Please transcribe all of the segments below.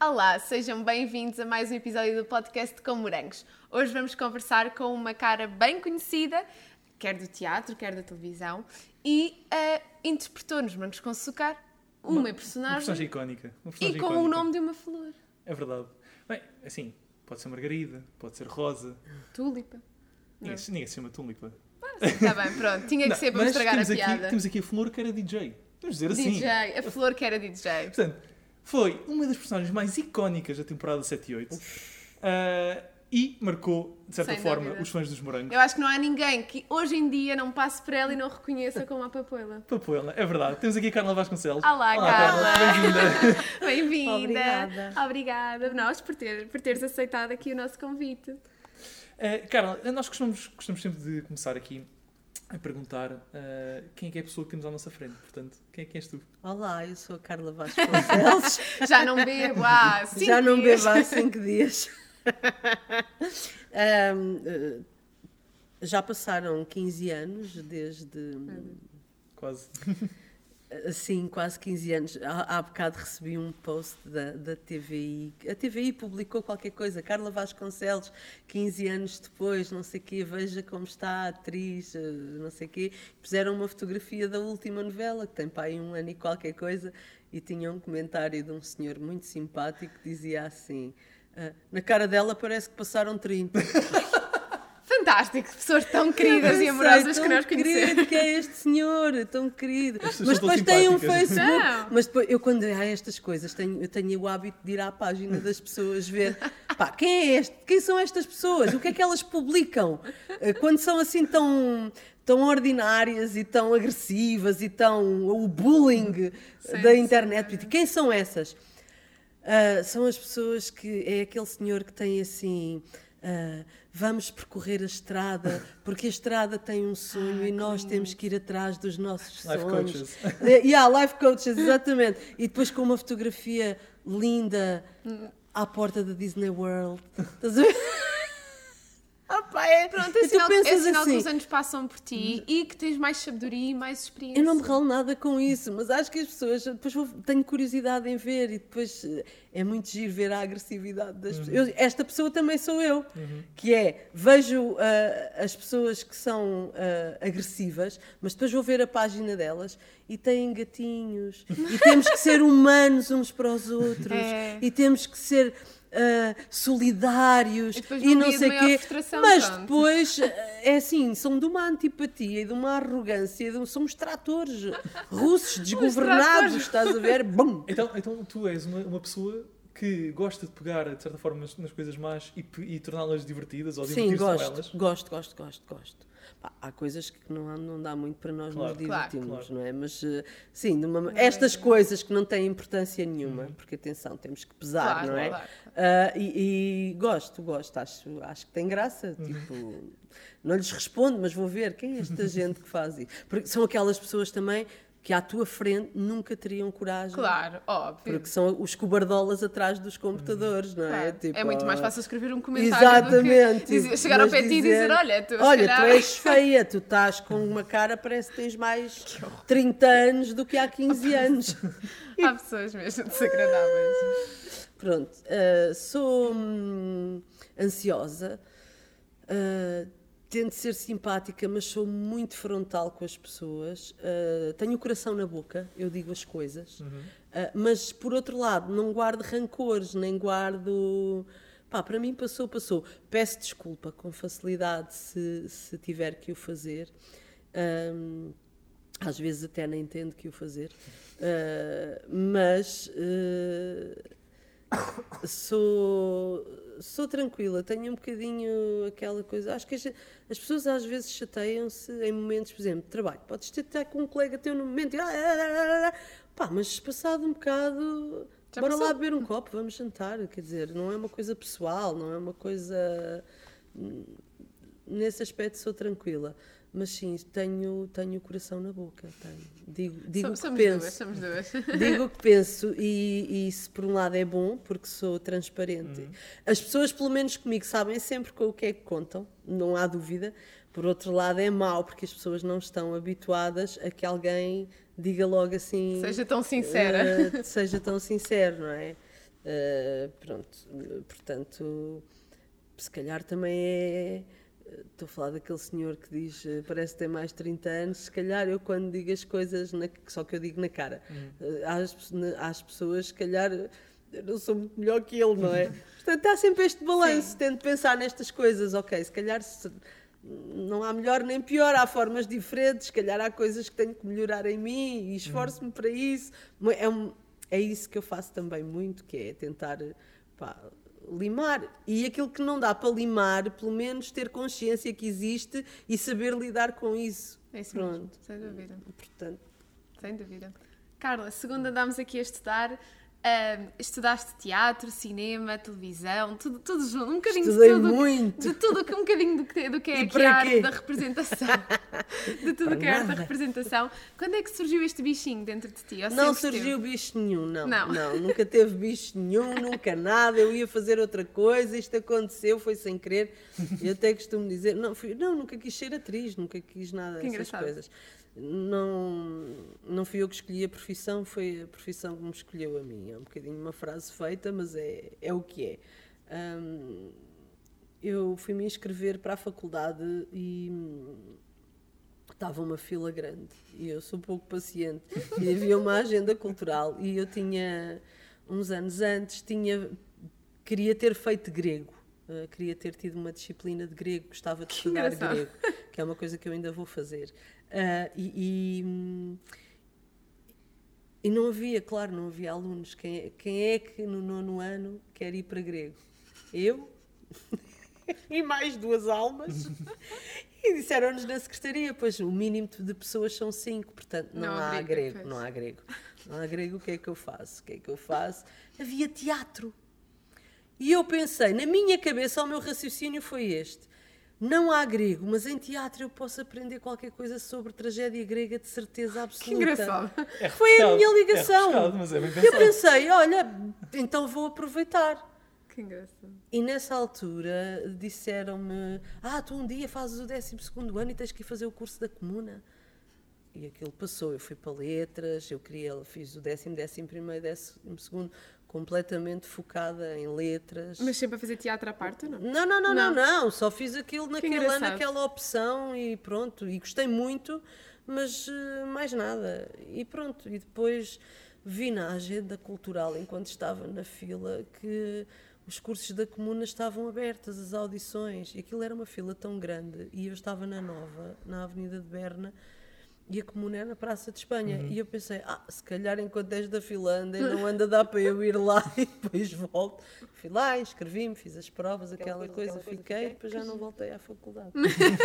Olá, sejam bem-vindos a mais um episódio do podcast com Morangos. Hoje vamos conversar com uma cara bem conhecida, quer do teatro, quer da televisão, e uh, interpretou nos Morangos com Açúcar uma, Uma personagem, personagem icónica. Uma e personagem com o icónica. nome de uma flor. É verdade. Bem, assim, pode ser Margarida, pode ser Rosa. Tulipa. Ninguém, ninguém se chama Tulipa. Está bem, pronto. Tinha que Não, ser para estragar a temos aqui, piada. temos aqui a flor que era DJ. Vamos dizer assim. DJ, a flor que era DJ. Portanto, foi uma das personagens mais icónicas da temporada 7 e 8. Ah, e marcou, de certa Sem forma, dúvida. os fãs dos morangos. Eu acho que não há ninguém que hoje em dia não passe por ela e não reconheça como a Papoila. Papoela, é verdade. Temos aqui a Carla Vasconcelos. Olá, Carla. Bem-vinda. Bem-vinda! Obrigada. Obrigada, nós, por, ter, por teres aceitado aqui o nosso convite. Eh, Carla, nós costumamos, gostamos sempre de começar aqui a perguntar eh, quem é que é a pessoa que temos à nossa frente. Portanto, quem é que és tu? Olá, eu sou a Carla Vasconcelos. Já não bebo há cinco Já não dias. bebo há cinco dias. Ahm, eh, já passaram 15 anos desde. Quase. Assim, quase 15 anos. Há, há bocado recebi um post da, da TVI. A TVI publicou qualquer coisa. Carla Vasconcelos, 15 anos depois, não sei o quê, veja como está a atriz, eh, não sei o quê. Puseram uma fotografia da última novela, que tem para aí um ano e qualquer coisa, e tinha um comentário de um senhor muito simpático que dizia assim. "Ah, na cara dela parece que passaram 30. Fantástico, pessoas tão queridas e sei, amorosas que tão nós conhecemos. querido que é este senhor, tão querido. Mas tão depois tem um. Facebook. Não. Mas depois, eu quando há estas coisas, tenho, eu tenho o hábito de ir à página das pessoas ver pá, quem é este? Quem são estas pessoas? O que é que elas publicam? Eh, Quando são assim tão tão ordinárias e tão agressivas e tão o bullying Sim, da sim. internet. Quem são essas? Ah, são as pessoas que é aquele senhor que tem assim. Ah, vamos percorrer a estrada porque a estrada tem um sonho e nós temos que ir atrás dos nossos Life sonhos. coaches. Eh, yeah, life coaches, exatamente. E depois com uma fotografia linda à porta da Disney World. Estás a ver? Ah, pá, é. Pronto, é E tu sinal, é pensas sinal que assim, os anos passam por ti e que tens mais sabedoria e mais experiência. Eu não me ralo nada com isso, mas acho que as pessoas. Depois vou- tenho curiosidade em ver e depois eh, é muito giro ver a agressividade das pessoas. Eu- esta pessoa também sou eu, que é vejo ah, as pessoas que são ah, agressivas, mas depois vou ver a página delas e têm gatinhos e temos que ser humanos uns para os outros É. e temos que ser. Ah, solidários E e não sei maior quê, mas pronto. depois é assim, são de uma antipatia e de uma arrogância, de um- são os tratores russos desgovernados, estás a ver? Bum! Então, então tu és uma, uma pessoa que gosta de pegar, de certa forma, nas, nas coisas más e, e torná-las divertidas ou Sim, divertir-se com elas. gosto, gosto, gosto, gosto. Há coisas que não, há- não dá muito para nós Claro, nos claro, divertirmos, claro. não é? Mas, eh, sim, uma- estas coisas que não têm importância nenhuma, Uhum. porque atenção, temos que pesar, Claro, não é? claro. Ah, e, e gosto, gosto, acho, acho que tem graça. Uhum. Tipo, não lhes respondo, mas vou ver quem é esta gente que faz isso. Porque são aquelas pessoas também que à tua frente nunca teriam coragem. Claro, óbvio. Porque são os cobardolas atrás dos computadores, não é? Claro. Tipo, é muito mais fácil escrever um comentário Exatamente. do que dizer- chegar ao pé de ti e dizer, olha, tu, olha, calhar... tu és feia, tu estás com uma cara, parece que tens mais 30 anos do que há 15 anos. Há pessoas mesmo desagradáveis. Pronto, ah, sou hum, ansiosa, ah, tento ser simpática, mas sou muito frontal com as pessoas. ah, tenho o coração na boca, eu digo as coisas. Ah, mas, por outro lado, não guardo rancores, nem guardo. Pá, para mim passou, passou. Peço desculpa com facilidade se, se tiver que o fazer. Ahm, às vezes até nem entendo que o fazer. Ah, mas ah, sou, sou tranquila, tenho um bocadinho aquela coisa. Acho que as, as pessoas às vezes chateiam-se em momentos, por exemplo, de trabalho. Podes ter, estar com um colega teu no momento e. ah, ah, ah, Pá, mas passado um bocado. Já bora passou. lá beber um copo, vamos jantar. Quer dizer, não é uma coisa pessoal, não é uma coisa. Nesse aspecto sou tranquila. Mas sim, tenho, tenho o coração na boca. Tenho. Digo, digo o que somos penso. duas, somos duas. Digo o que penso e, e isso por um lado é bom porque sou transparente. As pessoas, pelo menos comigo, sabem sempre com o que é que contam, não há dúvida. Por outro lado é mau porque as pessoas não estão habituadas a que alguém diga logo assim. Seja tão sincera. eh, seja tão sincero, não é? Uh, pronto, portanto, se calhar também é. Estou a falar daquele senhor que diz eh, parece que tem mais de 30 anos. Se calhar eu, quando digo as coisas, na, só que eu digo na cara, Hum. eh, às, às pessoas, se calhar eu não sou muito melhor que ele, não é? Portanto, há sempre este balanço. Tento pensar nestas coisas. Ok, se calhar se- não há melhor nem pior, há formas diferentes. Se calhar há coisas que tenho que melhorar em mim e esforço-me para isso. É, um- é isso que eu faço também muito, que é tentar pá, limar. E aquilo que não dá para limar, pelo menos ter consciência que existe e saber lidar com isso. É isso mesmo, Pronto. sem dúvida. Portanto, Sem dúvida. Carla, segunda andámos aqui a estudar. Estudaste teatro, cinema, televisão, tudo, tudo junto, um bocadinho Estudei de tudo. muito. De tudo, um bocadinho do que, do que é a arte quê? da representação. De tudo Para que é arte da representação. Quando é que surgiu este bichinho dentro de ti? Ou não surgiu bicho nenhum, não, Não. não. Nunca teve bicho nenhum, nunca nada. Eu ia fazer outra coisa, isto aconteceu, foi sem querer. Eu até costumo dizer, não, fui- não nunca quis ser atriz, nunca quis nada Que dessas coisas. Não, não fui eu que escolhi a profissão, foi a profissão que me escolheu a mim. É um bocadinho uma frase feita, mas é, é o que é. Hum, eu fui me inscrever para a faculdade e hum, estava uma fila grande e eu sou pouco paciente e havia uma agenda cultural e eu tinha uns anos antes tinha queria ter feito grego Uh, queria ter tido uma disciplina de grego gostava de estudar engraçado. grego que é uma coisa que eu ainda vou fazer Uh, e, e, hum, e não havia, claro, não havia alunos. Quem é, quem é que no nono ano quer ir para grego? Eu e mais duas almas. E disseram-nos na secretaria, pois o mínimo de pessoas são cinco, portanto não, Não há grego, grego, não há grego. Não há grego, o que é que eu faço? O que é que eu faço? Havia teatro. E eu pensei, na minha cabeça, o meu raciocínio foi este. Não há grego, mas em teatro eu posso aprender qualquer coisa sobre tragédia grega de certeza absoluta. Que engraçado. É Foi a minha É ligação. rebuscado, mas é bem eu pensei, olha, então vou aproveitar. Que engraçado. E nessa altura disseram-me: Ah, tu um dia fazes o 12 ano e tens que ir fazer o curso da comuna. E aquilo passou. Eu fui para letras, eu queria, fiz o décimo, décimo primeiro, décimo segundo, completamente focada em letras. Mas sempre a fazer teatro à parte não? Não, não, não, Não. não. Só fiz aquilo engraçado. naquela opção e pronto. E gostei muito, mas eh, mais nada. E pronto. E depois vi na agenda cultural, enquanto estava na fila, que os cursos da comuna estavam abertas, as audições. E aquilo era uma fila tão grande. E eu estava na Nova, na Avenida de Berna. E a comuna era na Praça de Espanha. E eu pensei, ah, se calhar enquanto és da e não anda, dá para eu ir lá e depois volto. Fui lá, inscrevi-me, fiz as provas, aquela coisa, fiquei, depois já não voltei à faculdade.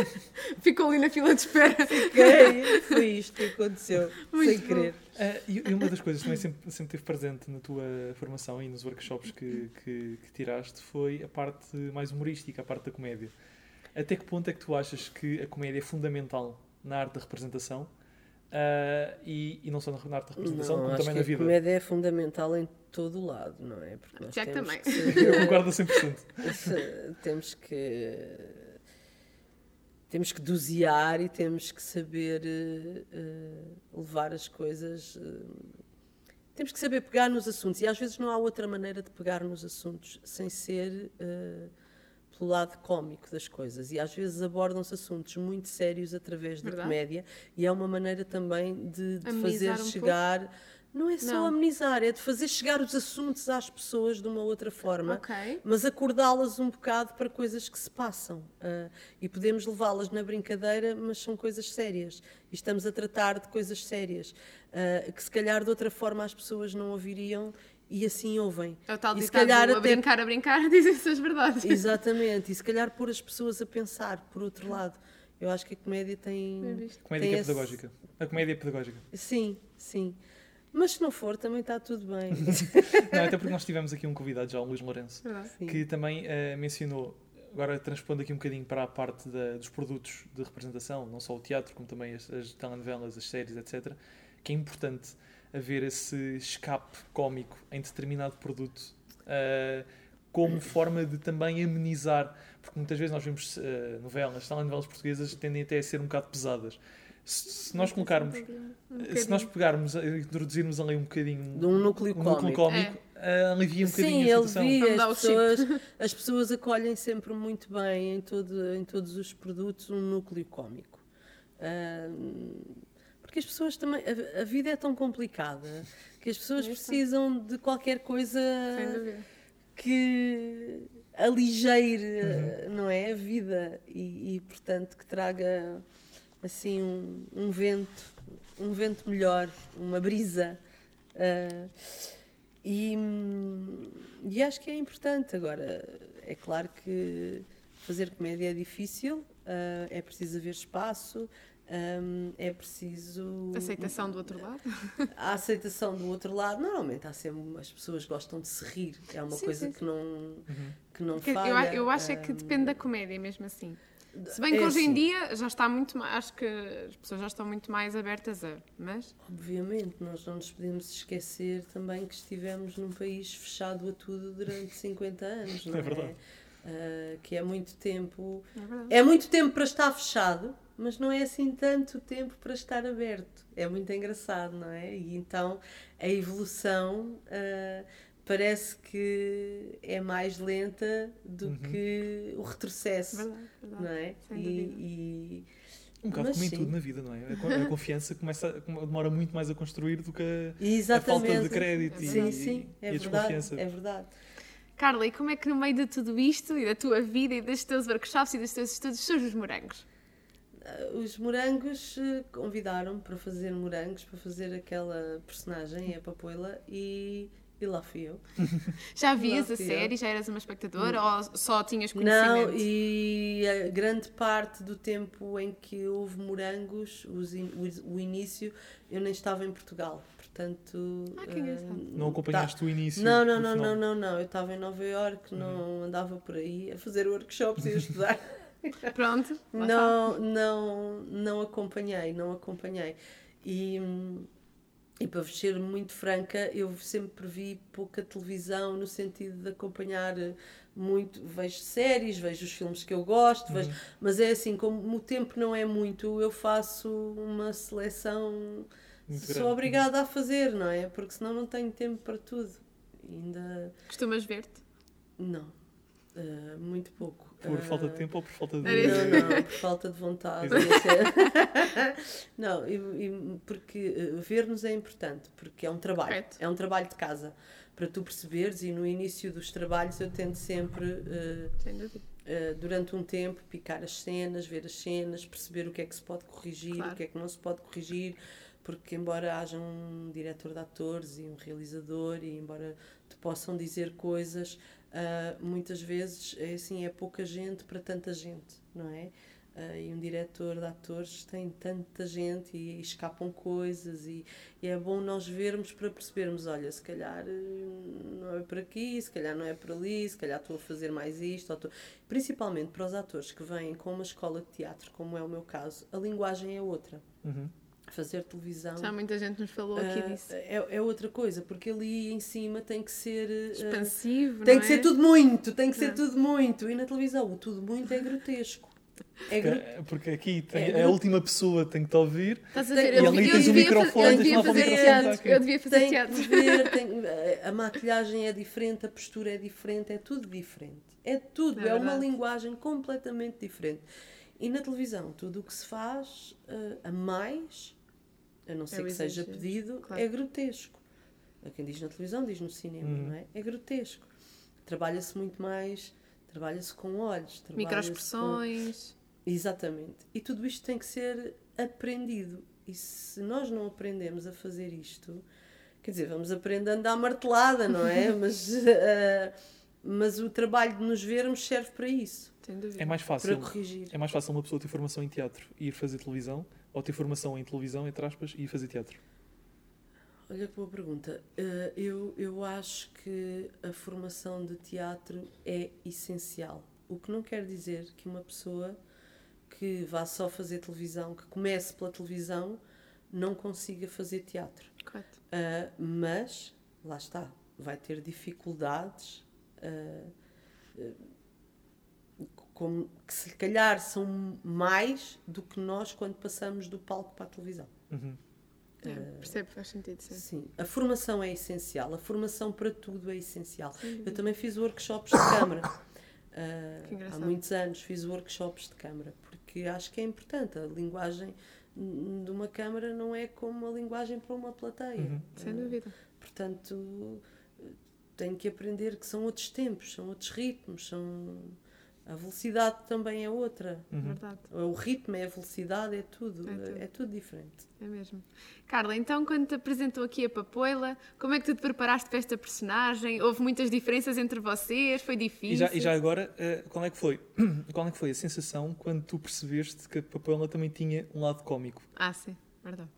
Ficou ali na fila de espera. Fiquei, foi isto que aconteceu, Muito sem bom. querer. Ah, e e uma das coisas que também sempre, sempre teve presente na tua formação e nos workshops que, que, que tiraste foi a parte mais humorística, a parte da comédia. Até que ponto é que tu achas que a comédia é fundamental na arte da representação? Ah, e, e não só na arte da representação, Não, como também na a vida. comédia é fundamental em todo o lado, não é? Porque nós Jack também. que Eu concordo a 100%. Se- temos que temos que dosear e temos que saber eh, levar as coisas eh, temos que saber pegar nos assuntos e às vezes não há outra maneira de pegar nos assuntos sem ser eh, pelo lado cómico das coisas e às vezes abordam-se assuntos muito sérios através da Verdade. comédia e é uma maneira também de, de fazer um chegar não é só Não. amenizar, é de fazer chegar os assuntos às pessoas de uma outra forma Ok. mas acordá-las um bocado para coisas que se passam. ah, e podemos levá-las na brincadeira, mas são coisas sérias. E estamos a tratar de coisas sérias ah, que, se calhar, de outra forma as pessoas não ouviriam e assim ouvem. É o tal e se calhar a até. brincar, a brincar, dizem-se as verdades. Exatamente, e se calhar pôr as pessoas a pensar, por outro lado. Eu acho que a comédia tem. Visto. Comédia que tem é esse- pedagógica. A comédia é pedagógica. Sim, sim. Mas se não for, também está tudo bem. Não, até porque nós tivemos aqui um convidado já, o Luís Lourenço. Sim. que também eh, mencionou, agora transpondo aqui um bocadinho para a parte da- dos produtos de representação, não só o teatro, como também as, as telenovelas, as séries, etc., que é importante haver esse escape cómico em determinado produto eh, como forma de também amenizar, porque muitas vezes nós vemos eh, novelas, telenovelas portuguesas tendem até a ser um bocado pesadas. Se, se nós colocarmos, Um se nós pegarmos, eh, introduzirmos ali um bocadinho De um núcleo um núcleo cómico. cómico, ah, alivia um bocadinho Sim, a situação. o as pessoas, as pessoas acolhem sempre muito bem em, todo, em todos os produtos um núcleo cómico. Ahm, porque as pessoas também. A, a vida é tão complicada que as pessoas sei. precisam de qualquer coisa que aligeire, não é? A vida e, e, portanto, que traga assim um, um vento, um vento melhor, uma brisa. Ah, e, e acho que é importante. Agora, é claro que fazer comédia é difícil, ah, é preciso haver espaço, hum, é preciso. Aceitação do outro lado. A aceitação do outro lado, normalmente há sempre. As pessoas gostam de se rir, é uma Sim, coisa sim, que não, que não Que Eu, falha. eu acho é que depende da comédia mesmo assim. Se bem que é hoje em assim. dia já está muito mais. Acho que as pessoas já estão muito mais abertas a. Mas. Obviamente, nós não nos podemos esquecer também que estivemos num país fechado a tudo durante 50 anos, não é? É verdade. Ah, que é muito tempo. É. É muito tempo para estar fechado, mas não é assim tanto tempo para estar aberto. É muito engraçado, não é? E então a evolução ah, parece que é mais lenta do Uhum. que o retrocesso, Verdade, verdade. não é? Sem E, e- Um bocado Mas como em sim. tudo na vida, não é? A con- A confiança começa, a- demora muito mais a construir do que a, a falta de crédito e, Sim, e- sim, e é a verdade, desconfiança. é verdade. Carla, e como é que no meio de tudo isto e da tua vida e dos teus workshops e dos teus estudos surgem os morangos? Ah, Os morangos eh, convidaram-me para fazer morangos, para fazer aquela personagem, a Papoila, e, e lá fui eu. Já vias a série? eu. Já eras uma espectadora ou só tinhas conhecimento? Não, e a grande parte do tempo em que houve morangos, os in- o, o início, eu nem estava em Portugal. Portanto. Ah, que eh, Não acompanhaste tá- o início? Não, não, do não, não, não, não. Eu estava em Nova Iorque, não Uhum. andava por aí a fazer workshops e a estudar. Pronto. Não, não, não acompanhei, não acompanhei. E, e para vos ser muito franca, eu sempre vi pouca televisão no sentido de acompanhar eh, muito. Vejo séries, vejo os filmes que eu gosto, vejo, mas é assim, como o tempo não é muito, eu faço uma seleção. Muito Sou grande. obrigada a fazer, não é? Porque senão não tenho tempo para tudo. Ainda. Costumas ver-te? Não. Eh, muito pouco. Por Eh, falta de tempo ou por falta de. Não, não, por falta de vontade. não, e, e porque eh, ver-nos é importante, porque é um trabalho, Correto. é um trabalho de casa. Para tu perceberes, e no início dos trabalhos eu tento sempre, eh, durante um tempo, picar as cenas, ver as cenas, perceber o que é que se pode corrigir, Claro. o que é que não se pode corrigir, porque embora haja um diretor de atores e um realizador, e embora te possam dizer coisas, ah, muitas vezes é assim, é pouca gente para tanta gente, não é? Ah, e um diretor de atores tem tanta gente e, escapam coisas e, e é bom nós vermos para percebermos, olha, se calhar eh, não é por aqui, se calhar não é por ali, se calhar estou a fazer mais isto, principalmente para os atores que vêm com uma escola de teatro, como é o meu caso, a linguagem é outra. Uhum. Fazer televisão Já muita gente nos falou aqui ah, disso. é, é outra coisa, porque ali em cima tem que ser. ah, Expansivo, tem não que ser é? tudo muito, tem que ser Não. tudo muito. E na televisão o tudo muito é grotesco. É gru- Porque, porque aqui tem, É a última pessoa tem que te ouvir. Estás a ver? e Eu, ali eu tens o devia microfone, fazer, eu devia fazer teatro. Eu devia fazer tem teatro. que ver, tem- a maquilhagem é diferente, a postura é diferente, é tudo diferente. É tudo, É é, uma linguagem completamente diferente. E na televisão, tudo o que se faz ah, a mais, a não ser o que seja pedido, claro. é grotesco. A Quem diz na televisão, diz no cinema, Uhum. não é? É grotesco. Trabalha-se muito mais, trabalha-se com olhos, trabalha-se com... Microexpressões. Exatamente. E tudo isto tem que ser aprendido. E se nós não aprendemos a fazer isto, quer dizer, vamos aprendendo à martelada, não é? mas, eh, mas o trabalho de nos vermos serve para isso. É mais para fácil. corrigir. É mais fácil uma pessoa ter formação em teatro e ir fazer televisão ou ter formação em televisão, entre aspas, e fazer teatro. Olha que boa pergunta. Eh, eu, eu acho que a formação de teatro é essencial. O que não quer dizer que uma pessoa que vá só fazer televisão, que comece pela televisão, não consiga fazer teatro. Correto. Uh, mas, lá está, vai ter dificuldades uh, uh, como, que se calhar são mais do que nós quando passamos do palco para a televisão. Uhum. É. Percebe, faz sentido, sim. Sim, a formação é essencial, a formação para tudo é essencial. Eu também fiz workshops de câmara. Uh, há muitos anos fiz workshops de câmara, porque acho que é importante. A linguagem de uma câmara não é como a linguagem para uma plateia. Uhum. Sem Uh, dúvida. Portanto, tenho que aprender que são outros tempos, são outros ritmos, são... a velocidade também é outra. Uhum. Verdade. O ritmo é a velocidade, é tudo, É tudo. é tudo diferente. É mesmo. Carla, então quando te apresentou aqui a Papoila, como é que tu te preparaste para esta personagem? Houve muitas diferenças entre vocês? Foi difícil? E já, e já agora, eh, qual é que foi? Qual é que foi a sensação quando tu percebeste que a Papoela também tinha um lado cómico? Ah, sim, verdade.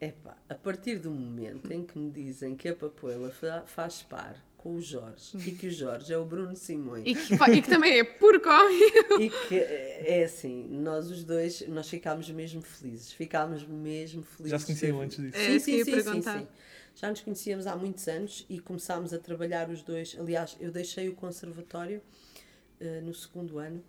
Epá, a partir do momento em que me dizem que a Papoela fa- faz par com o Jorge e que o Jorge é o Bruno Simões E que, e que também é puro cómico. e que é assim, nós os dois, nós ficámos mesmo felizes, ficámos mesmo felizes. Já se conheciam antes disso? É Sim, sim, sim, sim, sim. Já nos conhecíamos há muitos anos e começámos a trabalhar os dois. Aliás, eu deixei o conservatório eh, no segundo ano,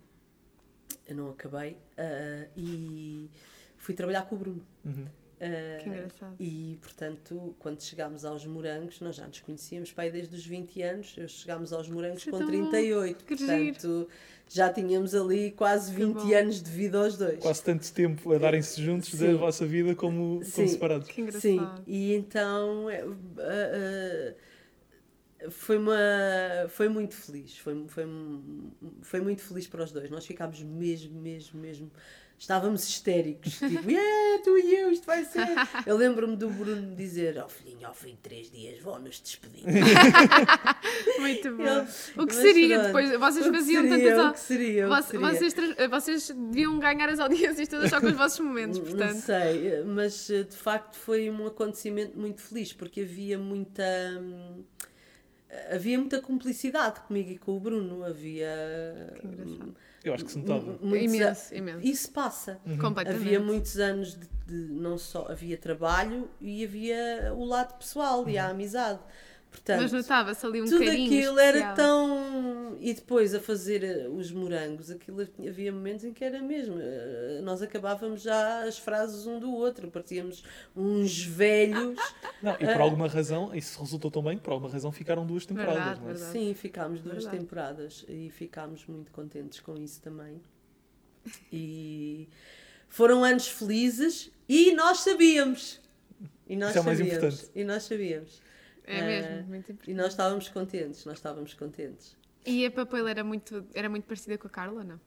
eu não acabei, eh, e fui trabalhar com o Bruno. Uhum. Eh, Que engraçado. e, portanto, quando chegámos aos morangos, nós já nos conhecíamos, pai, desde os 20 anos, eu chegámos aos morangos é com tão bom. 38. Que portanto, já tínhamos ali quase 20 bom. anos de vida aos dois. Quase tanto tempo a darem-se juntos da Sim. vossa vida como, como separados. Que engraçado. Sim, e então ah, ah, foi, uma, foi muito feliz, foi, foi, foi muito feliz para os dois. Nós ficámos mesmo, mesmo, mesmo. Estávamos histéricos, tipo, yeah, tu e eu, isto vai ser. Eu lembro-me do Bruno dizer: Ó filhinho, ao fim de três dias vão nos despedir. Muito bom. Eu- o que seria pronto. depois? Vocês faziam tantas. o que seria, o que seria. Vocês, tra- vocês deviam ganhar as audiências todas só com os vossos momentos, Não portanto. sei, mas eh, de facto foi um acontecimento muito feliz porque havia muita hum, havia muita cumplicidade comigo e com o Bruno. Havia Que engraçado. Eu acho que se notava. Imenso, a- imenso. Isso passa. Completamente. Havia muitos anos de, de- não só havia trabalho e havia o lado pessoal e a amizade. Portanto, Mas notava-se ali um tudo carinho aquilo era especial. tão. E depois a fazer eh, os morangos, aquilo havia momentos em que era mesmo. eh, Nós acabávamos já as frases um do outro, parecíamos uns velhos. Não, e por alguma razão, isso resultou tão bem por alguma razão ficaram duas temporadas. Verdade, não é? verdade. Sim, ficámos duas Verdade. temporadas e ficámos muito contentes com isso também. E foram anos felizes e nós sabíamos. E nós Isso é o mais sabíamos. importante. E nós sabíamos. É Eh, mesmo, muito importante. E nós estávamos contentes, nós estávamos contentes. E a Papoila era muito, era muito parecida com a Carla, não?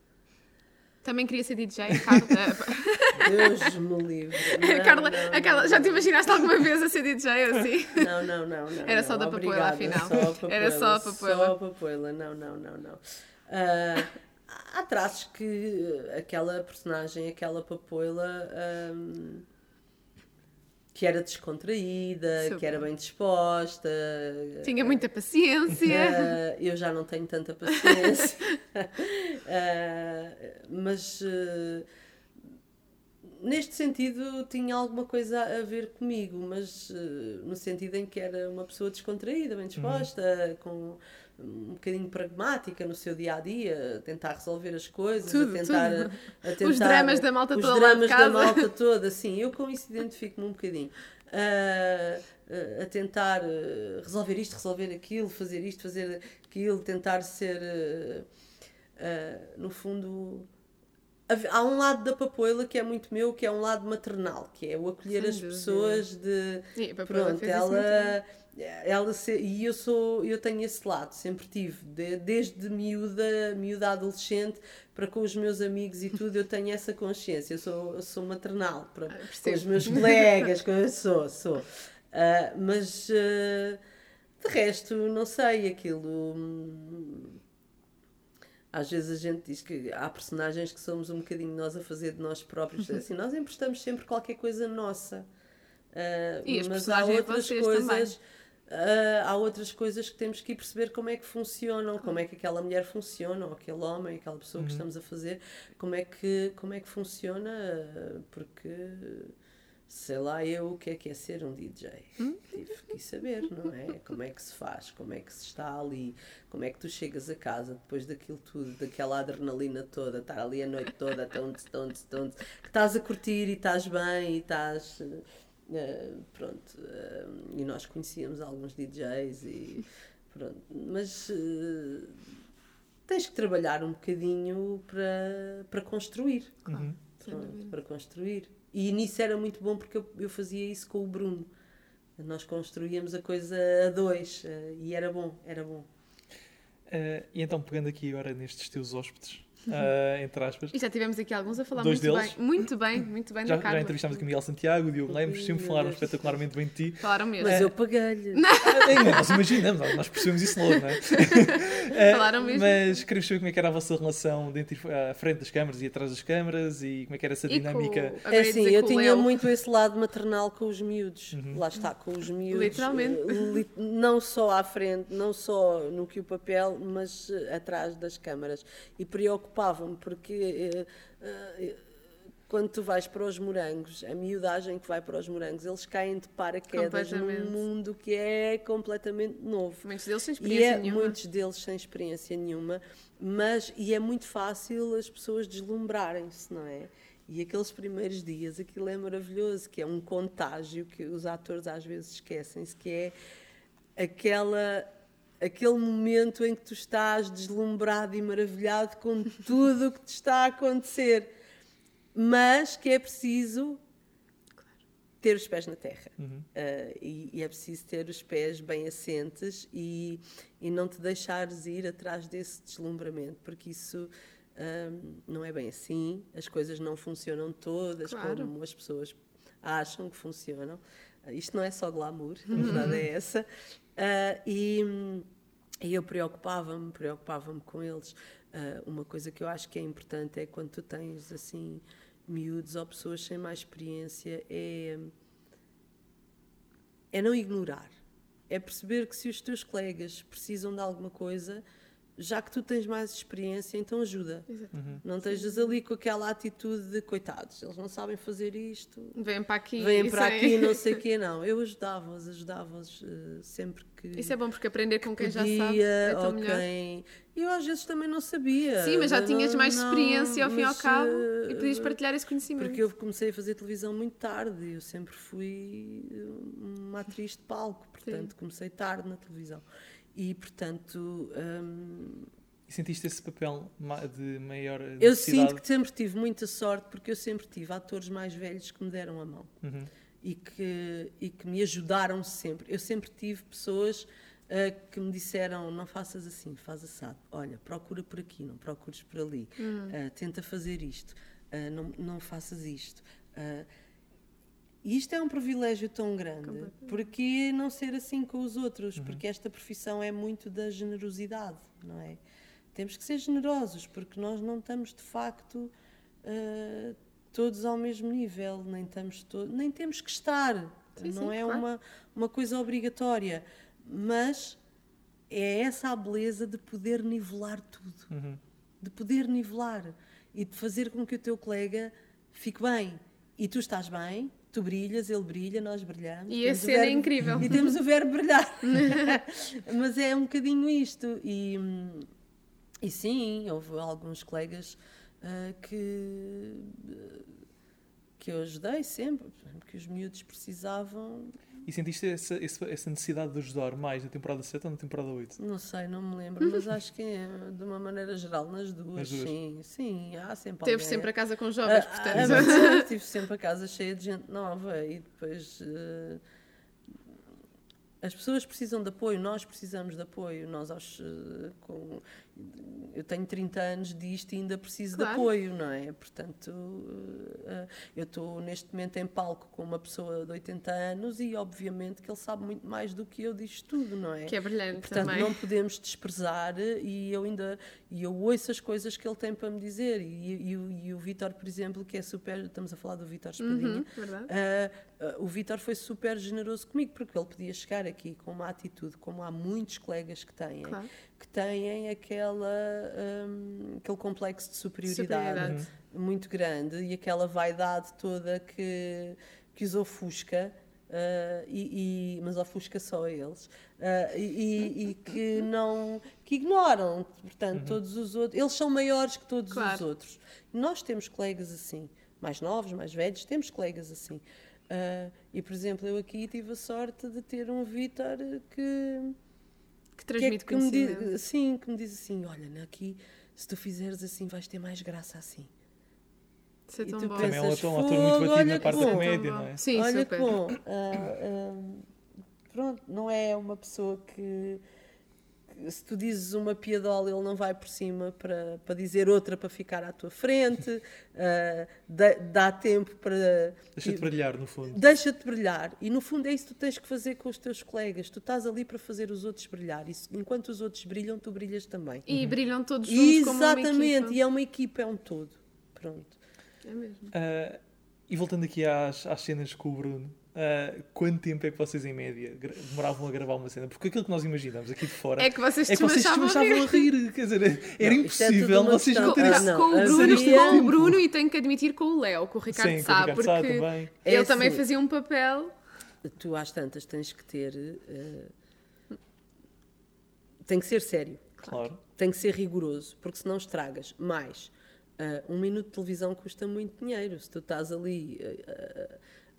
Também queria ser DJ, Carla. Deus me livre. Não, Carla, não, a Carla não, já te imaginaste alguma vez a ser DJ assim? Não, não, não, não. Era só da Papoila, Obrigada, afinal. só a Papoila, Era só a Papoila. Só a Papoila, não, não, não, não. Ah, há traços que aquela personagem, aquela Papoila, ahm, que era descontraída, Super. que era bem disposta. Tinha muita paciência. Ah, eu já não tenho tanta paciência. Ah, mas ah, neste sentido tinha alguma coisa a ver comigo, mas ah, no sentido em que era uma pessoa descontraída, bem disposta, com um bocadinho pragmática no seu dia a dia, a tentar resolver as coisas, Tudo, a, tentar, tudo. a tentar. Os dramas da malta os toda de dramas da malta toda, sim, eu com isso identifico-me um bocadinho. Ah, a tentar ah, resolver isto, resolver aquilo, fazer isto, fazer aquilo, tentar ser, ah, no fundo. Há um lado da papoila que é muito meu, que é um lado maternal, que é o acolher Sem as dúvida. pessoas de. E Pronto, muito bem. ela, ela se- e eu sou, eu tenho esse lado, sempre tive, de- desde miúda, miúda adolescente, para com os meus amigos e tudo, eu tenho essa consciência, eu sou, eu sou maternal, para, com Ah, percebo. os meus colegas, com, eu sou, sou. Ah, mas ah, de resto, não sei, aquilo. Às vezes a gente diz que há personagens que somos um bocadinho nós a fazer de nós próprios. Assim, nós emprestamos sempre qualquer coisa nossa. Ah, E as mas há outras coisas. ah, há outras coisas que temos que ir perceber como é que funcionam, como é que aquela mulher funciona, ou aquele homem, aquela pessoa que estamos a fazer, como é que, como é que funciona, ah, porque sei lá eu o que é que é ser um DJ. Tive que saber, não é? Como é que se faz, como é que se está ali, como é que tu chegas a casa depois daquilo tudo, daquela adrenalina toda, estar ali a noite toda, tonte, tonte, tonte, que estás a curtir e estás bem e estás. Uh, pronto, uh, e nós conhecíamos alguns DJs e pronto, mas uh, tens que trabalhar um bocadinho para, para construir. Uhum. Pronto, para construir. E nisso era muito bom porque eu, eu fazia isso com o Bruno. Nós construíamos a coisa a dois e era bom, era bom. e então, pegando aqui agora nestes teus hóspedes, uh, entre aspas. E já tivemos aqui alguns a falar Dois muito deles. bem, muito bem, muito bem Já, da Carla. já entrevistámos aqui o Miguel Santiago, o Diogo Lemos, sempre falaram espetacularmente bem de ti. Falaram mesmo. Mas eu paguei-lhe. É, nós imaginamos, nós percebemos isso logo, não é? Eh, Falaram mesmo. Mas queremos saber como é que era a vossa relação dentro, e- à frente das câmaras e atrás das câmaras e como é que era essa E com- dinâmica. agora É assim, eu com tinha Léo. muito esse lado maternal com os miúdos. Uhum. Lá está, com os miúdos. Literalmente. eh, li- não só à frente, não só no que o papel, mas eh, atrás das câmaras. E preocupava-me, porque eh, eh, quando tu vais para os morangos, a miudagem que vai para os morangos, eles caem de paraquedas num mundo que é completamente novo. Muitos deles sem experiência é nenhuma. muitos deles sem experiência nenhuma, mas e é muito fácil as pessoas deslumbrarem-se, não é? E aqueles primeiros dias, aquilo é maravilhoso, que é um contágio que os atores às vezes esquecem-se, que é aquela aquele momento em que tu estás deslumbrado e maravilhado com tudo o que te está a acontecer, mas que é preciso ter os pés na terra. Uhum. Uh, e, e é preciso ter os pés bem assentes e, e não te deixares ir atrás desse deslumbramento, porque isso um, não é bem assim, as coisas não funcionam todas Claro. como as pessoas acham que funcionam. Uh, isto não é só glamour, a verdade é essa. Uh, e, e eu preocupava-me, preocupava-me com eles. Uh, uma coisa que eu acho que é importante é quando tu tens assim miúdos ou pessoas sem mais experiência, é é não ignorar. É perceber que se os teus colegas precisam de alguma coisa, já que tu tens mais experiência, então ajuda. Exato. Não estejas ali com aquela atitude de coitados, eles não sabem fazer isto, Vêm para aqui. vêm para é- aqui, não sei o quê, não. Eu ajudava-os, ajudava-os eh, sempre que. Isso é bom porque aprender com quem já podia, sabe é tão melhor. quem. Eu às vezes também não sabia. Sim, mas já Não- tinhas mais não, experiência ao fim e ao cabo eh, e podias partilhar esse conhecimento. porque eu comecei a fazer televisão muito tarde, eu sempre fui uma atriz de palco, portanto comecei tarde na televisão. E portanto E sentiste esse papel de maior eu necessidade? sinto que sempre tive muita sorte porque eu sempre tive atores mais velhos que me deram a mão Uhum. e que, e que me ajudaram sempre. Eu sempre tive pessoas ah, que me disseram: não faças assim, faz assado. Olha, procura por aqui, não procures por ali. Ah, tenta fazer isto, ah, não, não faças isto. Ah, e isto é um privilégio tão grande, porque não ser assim com os outros? Porque esta profissão é muito da generosidade, não é? Temos que ser generosos, porque nós não estamos de facto ah, todos ao mesmo nível, nem, estamos to nem temos que estar, Sim, não sim, é claro. uma, uma coisa obrigatória, mas é essa a beleza de poder nivelar tudo Uhum. de poder nivelar e de fazer com que o teu colega fique bem. E tu estás bem, tu brilhas, ele brilha, nós brilhamos. E a cena é verbo- incrível. E temos o verbo brilhar. Mas é um bocadinho isto. E, e sim, houve alguns colegas ah, que, que eu ajudei sempre, que os miúdos precisavam. E sentiste essa, essa, essa necessidade de ajudar mais na temporada 7 ou na temporada 8? Não sei, não me lembro, mas acho que é, de uma maneira geral, nas duas, Nas duas. sim. Sim, há sempre Teve alguém. sempre a casa com jovens, Ah, portanto. verdade, tive sempre a casa cheia de gente nova e depois eh, as pessoas precisam de apoio, nós precisamos de apoio, nós aos, eh, com, eu tenho 30 anos disto e ainda preciso Claro. de apoio, não é? Portanto, eh, eu estou neste momento em palco com uma pessoa de 80 anos e obviamente que ele sabe muito mais do que eu disto tudo, não é? Que é brilhante Portanto, também. não podemos desprezar e eu ainda e eu ouço as coisas que ele tem para me dizer. E, e o- e o Vítor, por exemplo, que é super. Estamos a falar do Espadinha. Uhum, verdade. ah, ah, o Vítor foi super generoso comigo, porque ele podia chegar aqui com uma atitude, como há muitos colegas que têm, Claro. Que têm aquela, hum, aquele complexo de superioridade, Superioridade. muito grande e aquela vaidade toda que, que os ofusca. ah, e, e- mas ofusca só a eles ah, e, e- que não que ignoram portanto todos os outros eles são maiores que todos os Claro. outros nós temos colegas assim mais novos mais velhos temos colegas assim Ah, e, por exemplo, eu aqui tive a sorte de ter um Vítor que, Que transmite que, é que me conhecimento. diz, sim, que me diz assim: olha, aqui, se tu fizeres assim, vais ter mais graça assim. Isso é E tão tu bom. Também é um ator, um ator muito "Fogo, batido na parte da bom." comédia, não é? Sim, Olha super. que bom. Ah, ah, pronto, não é uma pessoa que se tu dizes uma piadola, ele não vai por cima para, para dizer outra para ficar à tua frente. Ah, dá, dá tempo para. Deixa-te brilhar, no fundo. Deixa-te brilhar. E no fundo é isso que tu tens que fazer com os teus colegas. Tu estás ali para fazer os outros brilhar. E se- enquanto os outros brilham, tu brilhas também. E brilham todos juntos como uma Exatamente. E é uma equipa, é um todo. Pronto. É mesmo. Ah, e voltando aqui às, às cenas com o Bruno, ah, quanto tempo é que vocês, em média, demoravam a gravar uma cena? Porque aquilo que nós imaginamos aqui de fora É que vocês é que vocês desmanchavam a rir. Quer dizer, era Não, é impossível uma vocês não terem Com, não, com o Bruno, com o Bruno e tenho que admitir com o Léo, com o Ricardo Sim, com o Sá, Ricardo Sá porque também. É ele também assim. fazia um papel. Tu às tantas tens que ter. eh, tem que ser sério. Claro. Tem que ser rigoroso, porque senão estragas. Mais, ah, um minuto de televisão custa muito dinheiro. Se tu estás ali.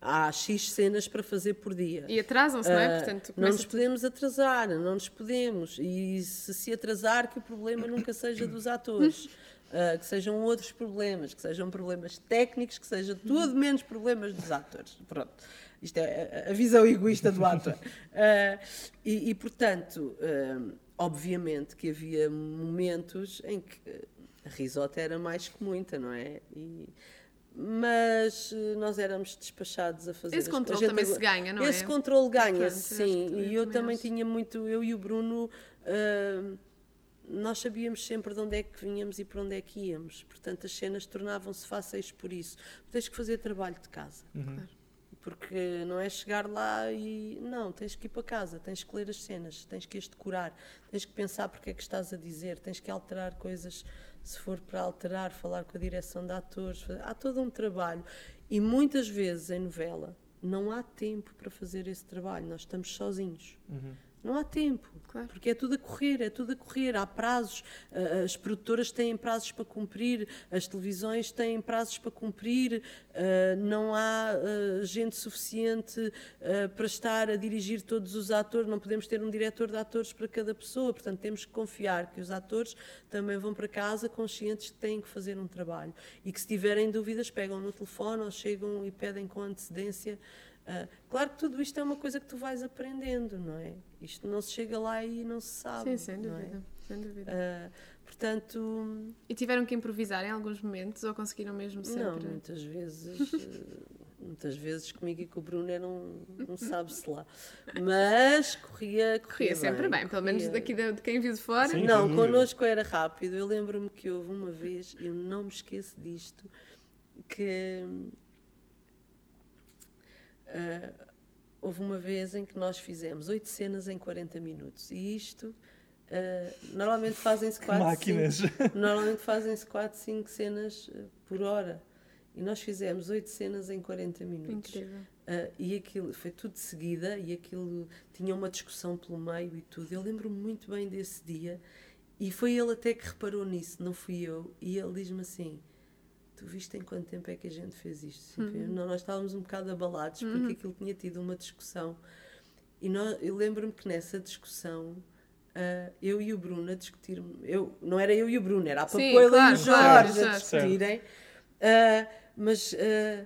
Há X cenas para fazer por dia. E atrasam-se, não é? Ah, Portanto, não nos podemos atrasar, não nos podemos. E se se atrasar, que o problema nunca seja dos atores. Ah, que sejam outros problemas, que sejam problemas técnicos, que seja tudo menos problemas dos atores. Pronto. Isto é a- a visão egoísta do ator. Ah, e, e, portanto, obviamente que havia momentos em que a risota era mais que muita, não é? E- mas eh, nós éramos despachados a fazer Esse controle gente também se ganha, não é? Esse controle ganha, sim. que E eu também também acho. tinha muito, eu e o Bruno, ah, nós sabíamos sempre de onde é que vinhamos e para onde é que íamos. Portanto, as cenas tornavam-se fáceis por isso. Tens que fazer trabalho de casa. Porque não é chegar lá e. Não, tens que ir para casa, tens que ler as cenas, tens que as decorar, tens que pensar porque é que estás a dizer, tens que alterar coisas se for para alterar, falar com a direção de atores. Há todo um trabalho. E muitas vezes em novela não há tempo para fazer esse trabalho, nós estamos sozinhos. Não há tempo, Claro. porque é tudo a correr, é tudo a correr. Há prazos, ah, as produtoras têm prazos para cumprir, as televisões têm prazos para cumprir, ah, não há ah, gente suficiente para estar a dirigir todos os atores, não podemos ter um diretor de atores para cada pessoa, portanto temos que confiar que os atores também vão para casa conscientes que têm que fazer um trabalho e que se tiverem dúvidas pegam no telefone ou chegam e pedem com antecedência. Ah, claro que tudo isto é uma coisa que tu vais aprendendo, não é? Isto não se chega lá e não se sabe. Sim, sem não é? dúvida. Sem dúvida. Ah, portanto, E tiveram que improvisar em alguns momentos ou conseguiram mesmo sempre? não, muitas vezes, eh, muitas vezes comigo e com o Bruno era um, um sabe-se lá. Mas corria, corria, Corria sempre bem, pelo menos corria. daqui de, de quem viu de fora. Sim. Não, connosco era rápido. Eu lembro-me que houve uma vez, eu não me esqueço disto, que ah, houve uma vez em que nós fizemos oito cenas em 40 minutos. E isto ah, normalmente fazem-se quatro, máquinas. cinco- normalmente fazem-se 4, 5 cenas ah, por hora. E nós fizemos oito cenas em 40 minutos. Incrível. Ah, e aquilo foi tudo de seguida e aquilo tinha uma discussão pelo meio e tudo. Eu lembro-me muito bem desse dia e foi ele até que reparou nisso, não fui eu. E ele diz-me assim: Tu viste em quanto tempo é que a gente fez isto? Tipo, eu- não, nós estávamos um bocado abalados porque aquilo tinha tido uma discussão. E nós, eu lembro-me que nessa discussão. ah, eu e o Bruno a discutir, eu, não era eu e o Bruno, era a Sim, Papoila claro, e o claro, Jorge a certo. discutirem. Ah, mas ah,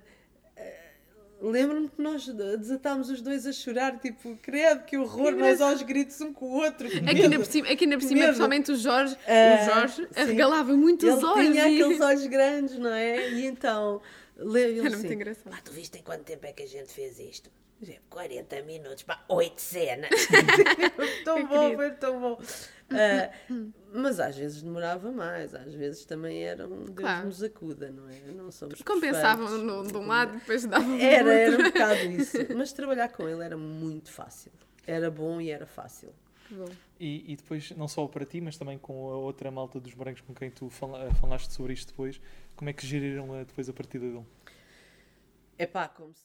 Lembro-me que nós desatámos os dois a chorar, tipo, credo, que horror, nós aos gritos um com o outro. que Aqui ainda medo. por cima, aqui ainda por cima principalmente o Jorge, Ah, o Jorge sim. arregalava muito Ele os olhos. tinha e- aqueles olhos grandes, não é? E então, le- ele Era assim, muito engraçado. Pá, tu viste em quanto tempo é que a gente fez isto? Dizia, 40 minutos, pá, 8 cenas. tão bom, querido. foi tão bom. Ah, mas às vezes demorava mais, às vezes também era um Deus Claro. nos acuda, não é? Não somos Compensavam no, de um lado, depois davam Era, era um bocado isso. Mas trabalhar com ele era muito fácil. Era bom e era fácil. Que bom. E, e depois, não só para ti, mas também com a outra malta dos brancos com quem tu fala- falaste sobre isto depois, como é que geriram a- depois a partida dele? É pá, como se